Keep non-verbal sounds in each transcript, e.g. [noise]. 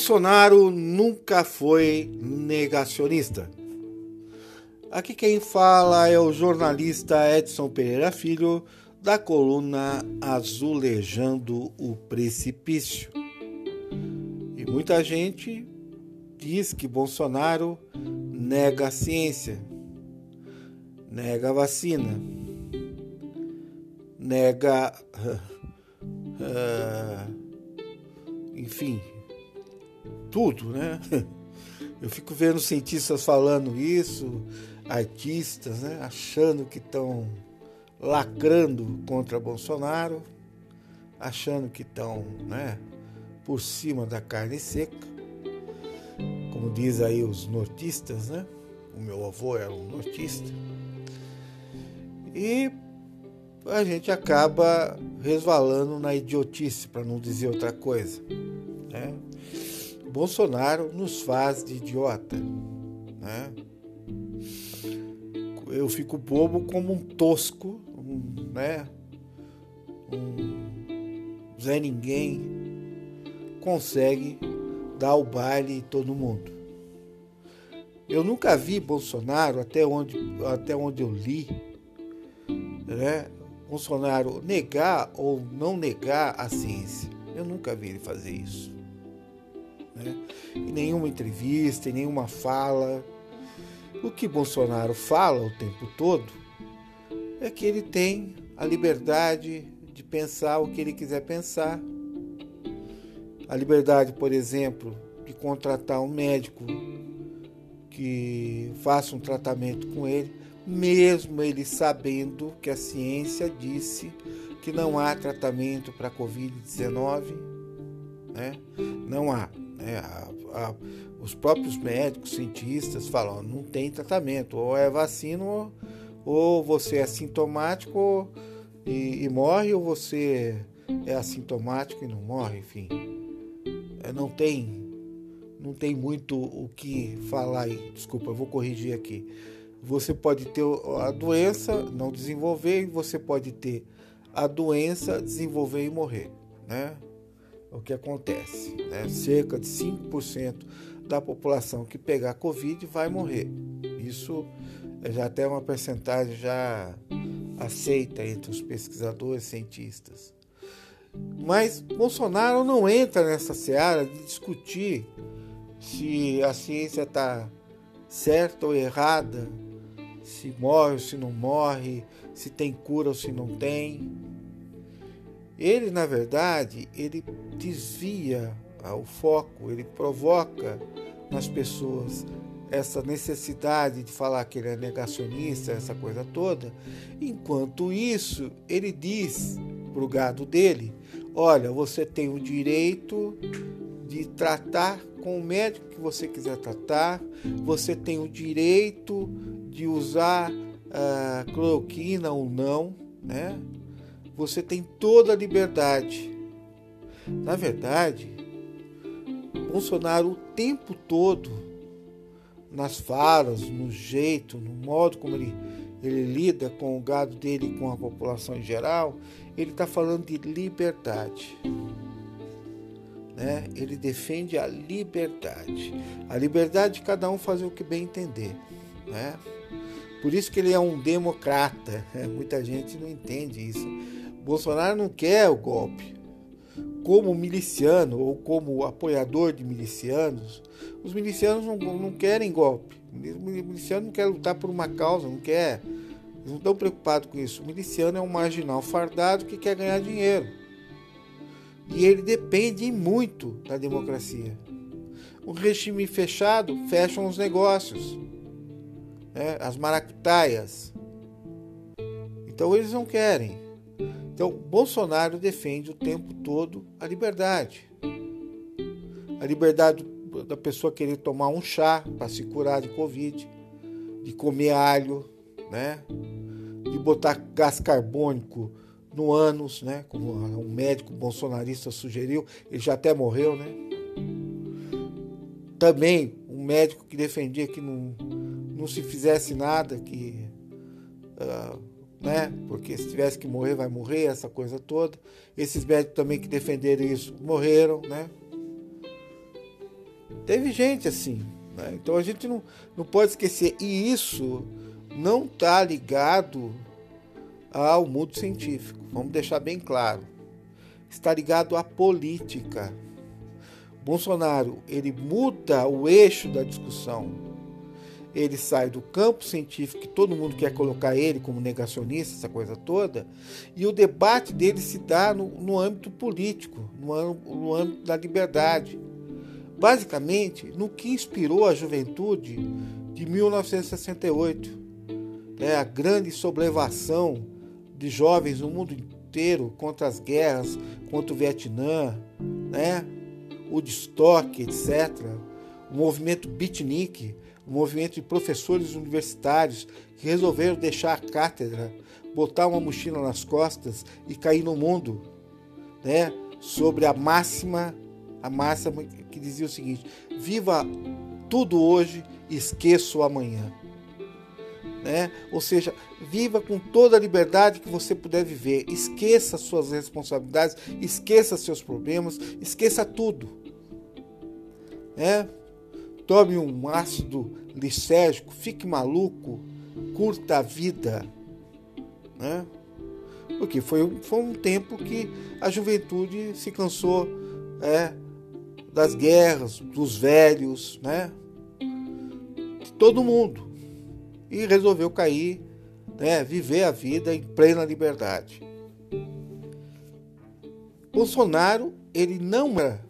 Bolsonaro nunca foi negacionista. Aqui quem fala é o jornalista Edson Pereira Filho, da coluna Azulejando o Precipício. E muita gente diz que Bolsonaro nega a ciência, nega a vacina, nega. Uh, [laughs] enfim, tudo, né? [laughs] Eu fico vendo cientistas falando isso, artistas, né? Achando que estão lacrando contra Bolsonaro, achando que estão, né? Por cima da carne seca, como diz aí os nortistas, né? O meu avô era um nortista. E a gente acaba resvalando na idiotice, para não dizer outra coisa. Né? Bolsonaro nos faz de idiota. Né? Eu fico bobo como um tosco, um, né? um Zé Ninguém consegue dar o baile em todo mundo. Eu nunca vi Bolsonaro, até onde, até onde eu li, né? Bolsonaro negar ou não negar a ciência. Eu nunca vi ele fazer isso né? em nenhuma entrevista, em nenhuma fala. O que Bolsonaro fala o tempo todo é que ele tem a liberdade de pensar o que ele quiser pensar. A liberdade, por exemplo, de contratar um médico que faça um tratamento com ele, mesmo ele sabendo que a ciência disse que não há tratamento para a Covid-19. Né? Não há. Né? A, a, os próprios médicos, cientistas falam, não tem tratamento, ou é vacina, ou, ou você é sintomático e, e, morre, ou você é assintomático e não morre, enfim. É, não tem não tem muito o que falar aí. Desculpa, eu vou corrigir aqui. Você pode ter a doença, não desenvolver, e você pode ter a doença, desenvolver e morrer, né? O que acontece. Né? Cerca de 5% da população que pegar Covid vai morrer. Isso é já até uma percentagem já aceita entre os pesquisadores cientistas. Mas Bolsonaro não entra nessa seara de discutir se a ciência está certa ou errada, se morre ou se não morre, se tem cura ou se não tem. Ele, na verdade, ele desvia o foco, ele provoca nas pessoas essa necessidade de falar que ele é negacionista, essa coisa toda. Enquanto isso, ele diz para o gado dele: olha, você tem o direito de tratar com o médico que você quiser tratar, você tem o direito de usar uh, cloroquina ou não, né? Você tem toda a liberdade. Na verdade, Bolsonaro o tempo todo, nas falas, no jeito, no modo como ele, ele lida com o gado dele e com a população em geral, ele está falando de liberdade. Né? Ele defende a liberdade. A liberdade de cada um fazer o que bem entender. Né? Por isso que ele é um democrata. Muita gente não entende isso. Bolsonaro não quer o golpe. Como miliciano ou como apoiador de milicianos, os milicianos não, não querem golpe. O miliciano não quer lutar por uma causa, não quer. Eles não estão preocupados com isso. O miliciano é um marginal fardado que quer ganhar dinheiro. E ele depende muito da democracia. O regime fechado fecham os negócios, né? as maracutaias. Então eles não querem. Então, Bolsonaro defende o tempo todo a liberdade. A liberdade da pessoa querer tomar um chá para se curar de Covid, de comer alho, né? de botar gás carbônico no ânus, né? como um médico bolsonarista sugeriu, ele já até morreu. Né? Também um médico que defendia que não, não se fizesse nada, que uh, né? Porque se tivesse que morrer, vai morrer, essa coisa toda. Esses médicos também que defenderam isso morreram, né? Teve gente assim. Né? Então a gente não, não pode esquecer. E isso não está ligado ao mundo científico. Vamos deixar bem claro. Está ligado à política. Bolsonaro ele muda o eixo da discussão ele sai do campo científico, que todo mundo quer colocar ele como negacionista, essa coisa toda, e o debate dele se dá no, no âmbito político, no, no âmbito da liberdade. Basicamente, no que inspirou a juventude de 1968, né, a grande sublevação de jovens no mundo inteiro contra as guerras, contra o Vietnã, né, o destoque, etc., o movimento beatnik, um movimento de professores universitários que resolveram deixar a cátedra, botar uma mochila nas costas e cair no mundo, né? Sobre a máxima, a máxima que dizia o seguinte: viva tudo hoje, esqueça o amanhã. Né? Ou seja, viva com toda a liberdade que você puder viver. Esqueça suas responsabilidades, esqueça seus problemas, esqueça tudo. Né? Tome um ácido lisérgico, fique maluco, curta a vida. Né? Porque foi, foi um tempo que a juventude se cansou é, das guerras, dos velhos, né? de todo mundo. E resolveu cair, né, viver a vida em plena liberdade. Bolsonaro, ele não era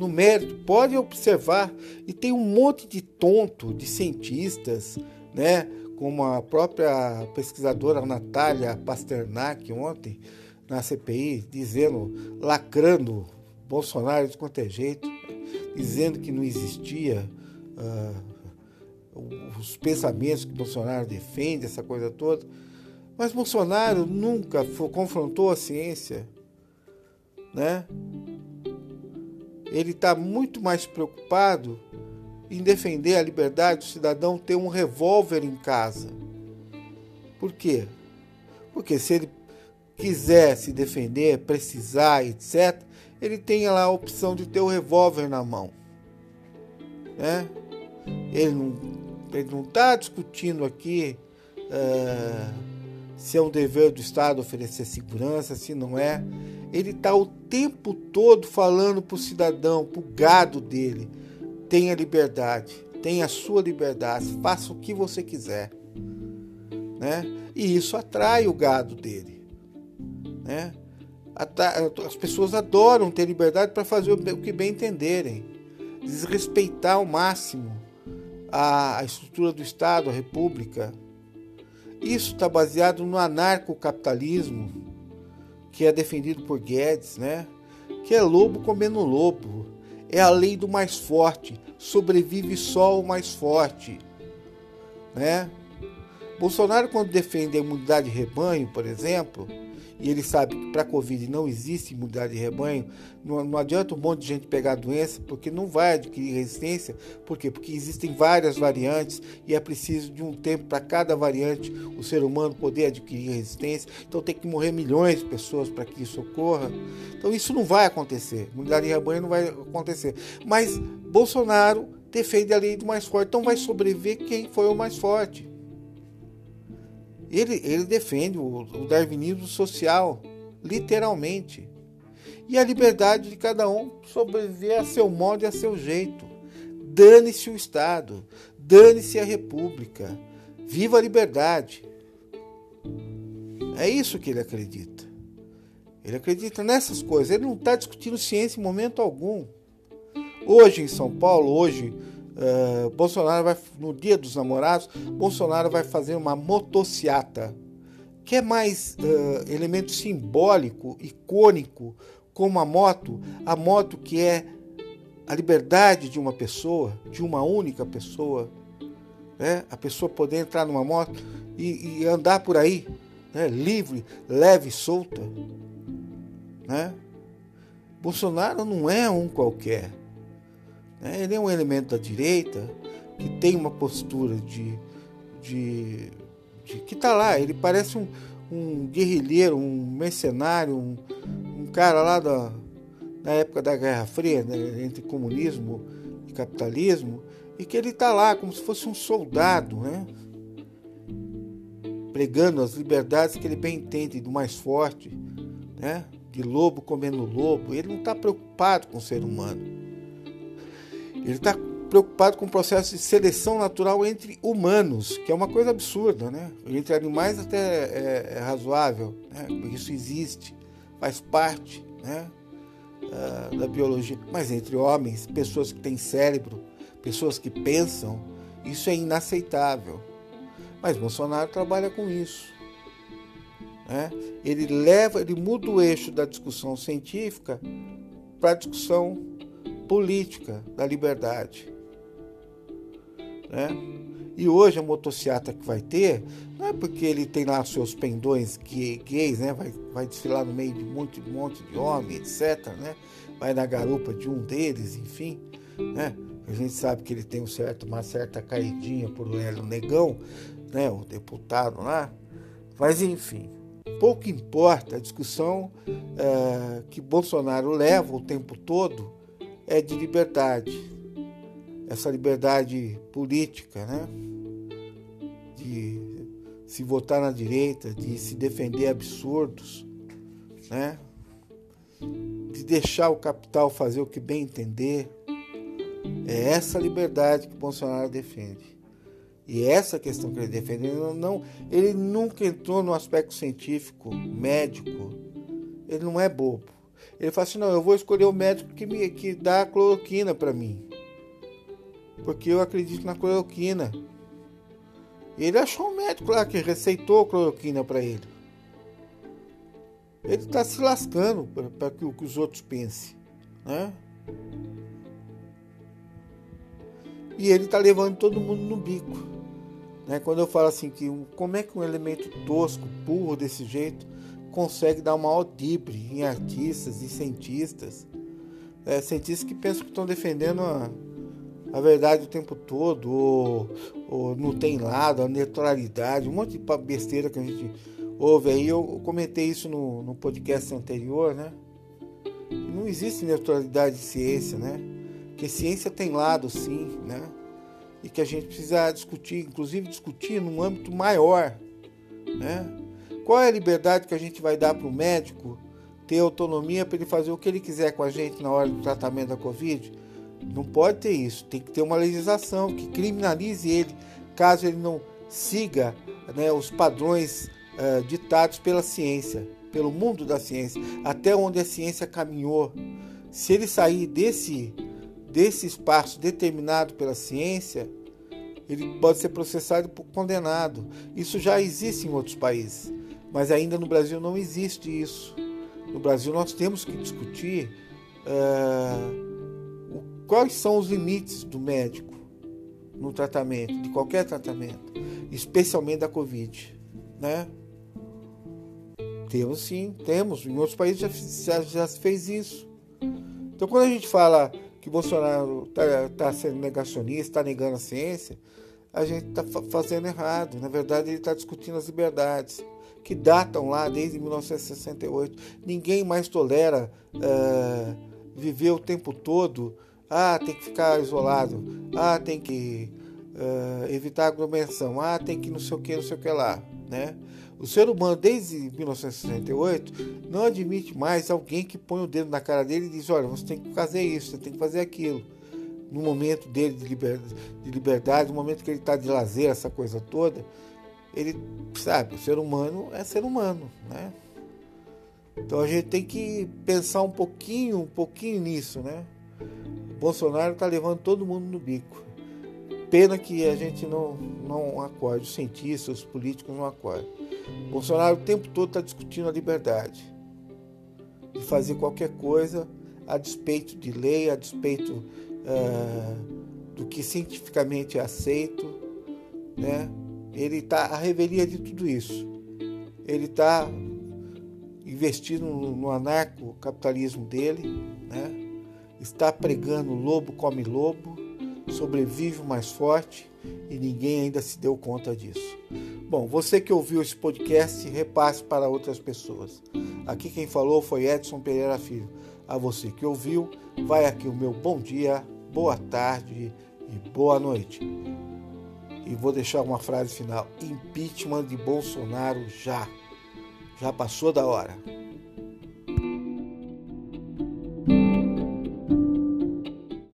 no mérito, pode observar, e tem um monte de tonto, de cientistas, né? como a própria pesquisadora Natália Pasternak ontem na CPI, dizendo, lacrando Bolsonaro de quanto é jeito, dizendo que não existia uh, os pensamentos que Bolsonaro defende, essa coisa toda. Mas Bolsonaro nunca confrontou a ciência, né? Ele está muito mais preocupado em defender a liberdade do cidadão ter um revólver em casa. Por quê? Porque se ele quiser se defender, precisar, etc., ele tem lá a opção de ter o revólver na mão. Né? Ele não está discutindo aqui uh, se é um dever do Estado oferecer segurança, se não é ele está o tempo todo falando para o cidadão, para o gado dele: tenha liberdade, tenha a sua liberdade, faça o que você quiser. Né? E isso atrai o gado dele. Né? As pessoas adoram ter liberdade para fazer o que bem entenderem, desrespeitar ao máximo a estrutura do Estado, a República. Isso está baseado no anarcocapitalismo que é defendido por Guedes, né? Que é lobo comendo lobo. É a lei do mais forte. Sobrevive só o mais forte, né? Bolsonaro quando defende a imunidade de rebanho, por exemplo, e ele sabe que para a Covid não existe imunidade de rebanho, não, não, adianta um monte de gente pegar a doença, porque não vai adquirir resistência. Por quê? Porque existem várias variantes e é preciso de um tempo para cada variante o ser humano poder adquirir resistência. Então tem que morrer milhões de pessoas para que isso ocorra. Então isso não vai acontecer. Imunidade de rebanho não vai acontecer. Mas Bolsonaro defende a lei do mais forte. Então vai sobreviver quem foi o mais forte. Ele, ele defende o, o darwinismo social, literalmente. E a liberdade de cada um sobreviver a seu modo e a seu jeito. Dane-se o Estado, dane-se a República. Viva a liberdade. É isso que ele acredita. Ele acredita nessas coisas. Ele não está discutindo ciência em momento algum. Hoje em São Paulo, hoje Uh, Bolsonaro vai, no dia dos namorados, Bolsonaro vai fazer uma motociata, que é mais uh, elemento simbólico, icônico, como a moto, a moto que é a liberdade de uma pessoa, de uma única pessoa, né? a pessoa poder entrar numa moto e, e andar por aí, né? livre, leve, solta. Né? Bolsonaro não é um qualquer. Né? Ele é um elemento da direita que tem uma postura de. de, de que está lá, ele parece um, um guerrilheiro, um mercenário, um, um cara lá da, na época da Guerra Fria, né? entre comunismo e capitalismo e que ele está lá como se fosse um soldado, né? pregando as liberdades que ele bem entende do mais forte, né? de lobo comendo lobo. Ele não está preocupado com o ser humano. Ele está preocupado com o processo de seleção natural entre humanos, que é uma coisa absurda, né? Entre animais até é, é razoável, né? Isso existe, faz parte, né? Uh, da biologia. Mas entre homens, pessoas que têm cérebro, pessoas que pensam, isso é inaceitável. Mas Bolsonaro trabalha com isso. Né? Ele leva, ele muda o eixo da discussão científica para a discussão política da liberdade. Né? E hoje a motocicleta que vai ter, não é porque ele tem lá seus pendões gays, né? vai, vai desfilar no meio de um monte, um monte de homem, etc. Né? Vai na garupa de um deles, enfim. Né? A gente sabe que ele tem um certo, uma certa caidinha por Hélio Negão, né? o deputado lá. Mas enfim, pouco importa a discussão é, que Bolsonaro leva o tempo todo é de liberdade essa liberdade política, né? De se votar na direita, de se defender absurdos, né? De deixar o capital fazer o que bem entender. É essa liberdade que Bolsonaro defende. E é essa questão que ele defende, ele, não, ele nunca entrou no aspecto científico, médico. Ele não é bobo. Ele fala assim: não, eu vou escolher o médico que, me, que dá cloroquina para mim porque eu acredito na cloroquina. Ele achou um médico lá que receitou cloroquina para ele. Ele está se lascando para que, que os outros pensem, né? E ele está levando todo mundo no bico. Né? Quando eu falo assim que um, como é que um elemento tosco, burro desse jeito consegue dar uma audibre em artistas e cientistas, é, cientistas que pensam que estão defendendo a, a verdade o tempo todo, ou, ou não tem lado, a neutralidade, um monte de besteira que a gente ouve aí. Eu comentei isso no, no podcast anterior, né? Não existe neutralidade de ciência, né? Que ciência tem lado, sim, né? E que a gente precisa discutir, inclusive discutir num âmbito maior, né? Qual é a liberdade que a gente vai dar para o médico ter autonomia para ele fazer o que ele quiser com a gente na hora do tratamento da Covid? Não pode ter isso. Tem que ter uma legislação que criminalize ele caso ele não siga né, os padrões uh, ditados pela ciência, pelo mundo da ciência, até onde a ciência caminhou. Se ele sair desse, desse espaço determinado pela ciência, ele pode ser processado por condenado. Isso já existe em outros países, mas ainda no Brasil não existe isso. No Brasil nós temos que discutir. Uh, Quais são os limites do médico no tratamento, de qualquer tratamento, especialmente da Covid, né? Temos sim, temos. Em outros países já, já, já se fez isso. Então, quando a gente fala que Bolsonaro está tá sendo negacionista, está negando a ciência, a gente está fazendo errado. Na verdade, ele está discutindo as liberdades que datam lá desde 1968. Ninguém mais tolera uh, viver o tempo todo ah, tem que ficar isolado. Ah, tem que uh, evitar aglomeração. Ah, tem que não sei o que, não sei o que lá. Né? O ser humano, desde 1968, não admite mais alguém que põe o dedo na cara dele e diz: olha, você tem que fazer isso, você tem que fazer aquilo. No momento dele de liberdade, de liberdade no momento que ele está de lazer, essa coisa toda, ele sabe, o ser humano é ser humano, né? Então a gente tem que pensar um pouquinho, um pouquinho nisso, né? Bolsonaro está levando todo mundo no bico. Pena que a gente não, não acorde, os cientistas, os políticos não acordam. Bolsonaro o tempo todo está discutindo a liberdade de fazer qualquer coisa a despeito de lei, a despeito uh, do que cientificamente é aceito. Né? Ele está à revelia de tudo isso. Ele está investindo no, anarcocapitalismo dele, né? está pregando lobo come lobo, sobrevive o mais forte e ninguém ainda se deu conta disso. Bom, você que ouviu esse podcast, repasse para outras pessoas. Aqui quem falou foi Edson Pereira Filho. A você que ouviu, vai aqui o meu bom dia boa tarde e boa noite. E vou deixar uma frase final: impeachment de Bolsonaro já. Já passou da hora.